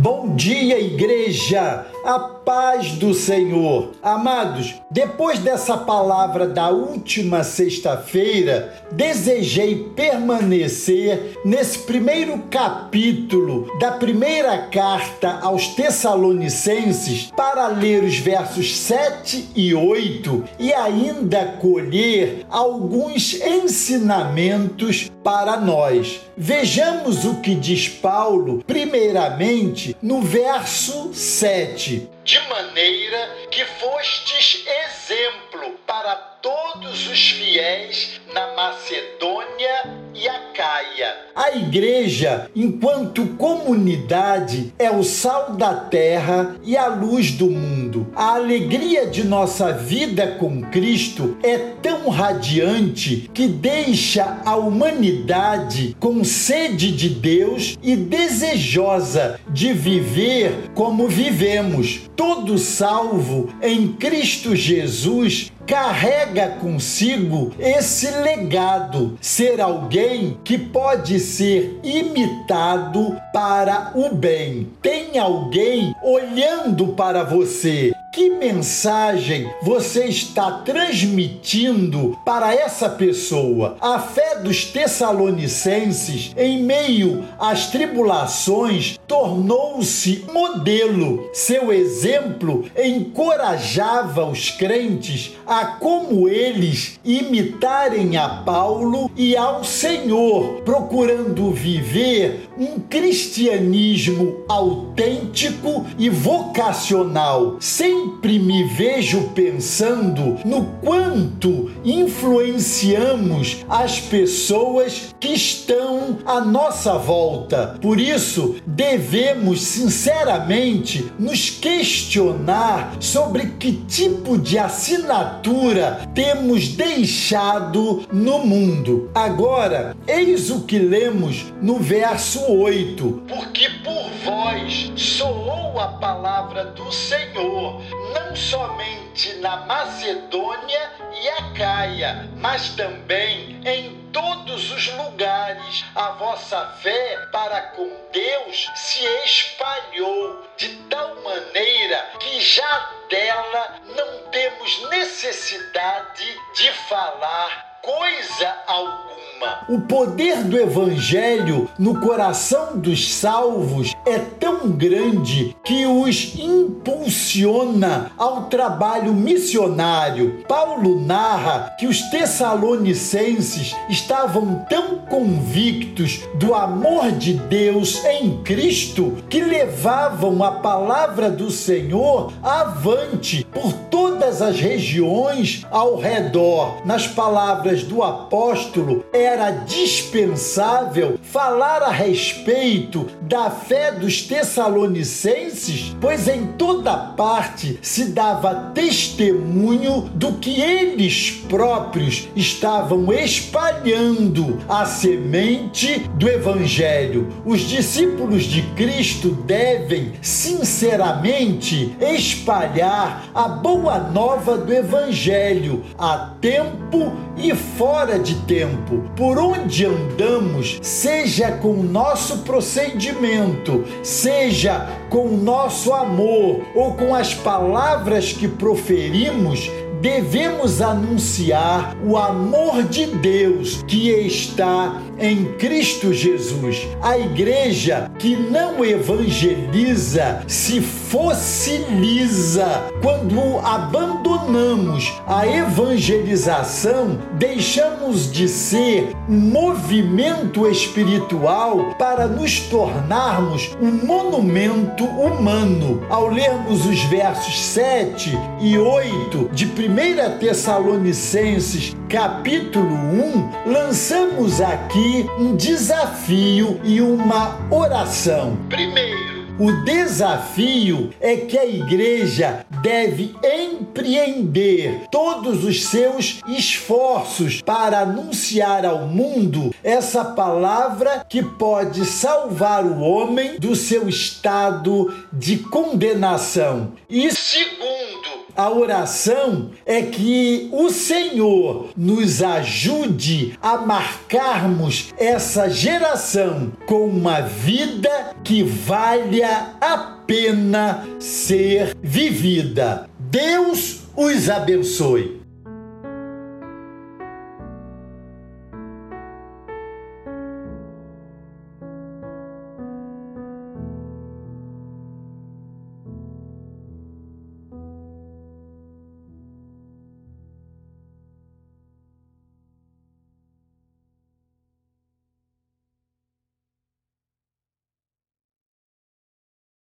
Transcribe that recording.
Bom dia, igreja! A paz do Senhor. Amados, depois dessa palavra da última sexta-feira, desejei permanecer nesse primeiro capítulo da primeira carta aos Tessalonicenses para ler os versos 7 e 8 e ainda colher alguns ensinamentos para nós. Vejamos o que diz Paulo, primeiramente no verso 7. De maneira que fostes exemplo para todos os fiéis A igreja, enquanto comunidade, é o sal da terra e a luz do mundo. A alegria de nossa vida com Cristo é tão radiante que deixa a humanidade com sede de Deus e desejosa de viver como vivemos. Todo salvo em Cristo Jesus carrega consigo esse legado, ser alguém que pode ser imitado para o bem. Tem alguém olhando para você que mensagem você está transmitindo para essa pessoa? A fé dos Tessalonicenses, em meio às tribulações, tornou-se modelo. Seu exemplo encorajava os crentes a, como eles, imitarem a Paulo e ao Senhor, procurando viver um cristianismo autêntico e vocacional, sem sempre me vejo pensando no quanto influenciamos as pessoas que estão à nossa volta. Por isso, devemos sinceramente nos questionar sobre que tipo de assinatura temos deixado no mundo. Agora, eis o que lemos no verso 8: Porque por vós soou a palavra do Senhor não somente na Macedônia e Acaia, mas também em todos os lugares. A vossa fé para com Deus se espalhou de tal maneira que já dela não temos necessidade de falar coisa alguma. O poder do Evangelho no coração dos salvos é tão grande que os impulsiona ao trabalho missionário. Paulo narra que os tessalonicenses estavam tão convictos do amor de Deus em Cristo que levavam a palavra do Senhor avante por todas as regiões ao redor. Nas palavras do apóstolo, era dispensável falar a respeito da fé dos Tessalonicenses, pois em toda parte se dava testemunho do que eles próprios estavam espalhando a semente do Evangelho. Os discípulos de Cristo devem, sinceramente, espalhar a boa nova do Evangelho a tempo e fora de tempo. Por onde andamos, seja com o nosso procedimento, seja com o nosso amor ou com as palavras que proferimos, devemos anunciar o amor de Deus que está em Cristo Jesus. A igreja que não evangeliza se fossiliza. Quando abandonamos a evangelização, deixamos de ser um movimento espiritual para nos tornarmos um monumento humano. Ao lermos os versos 7 e 8 de 1 Tessalonicenses, capítulo 1, lançamos aqui um desafio e uma oração. Primeiro, o desafio é que a igreja deve empreender todos os seus esforços para anunciar ao mundo essa palavra que pode salvar o homem do seu estado de condenação. E segundo, A oração é que o Senhor nos ajude a marcarmos essa geração com uma vida que valha a pena ser vivida. Deus os abençoe.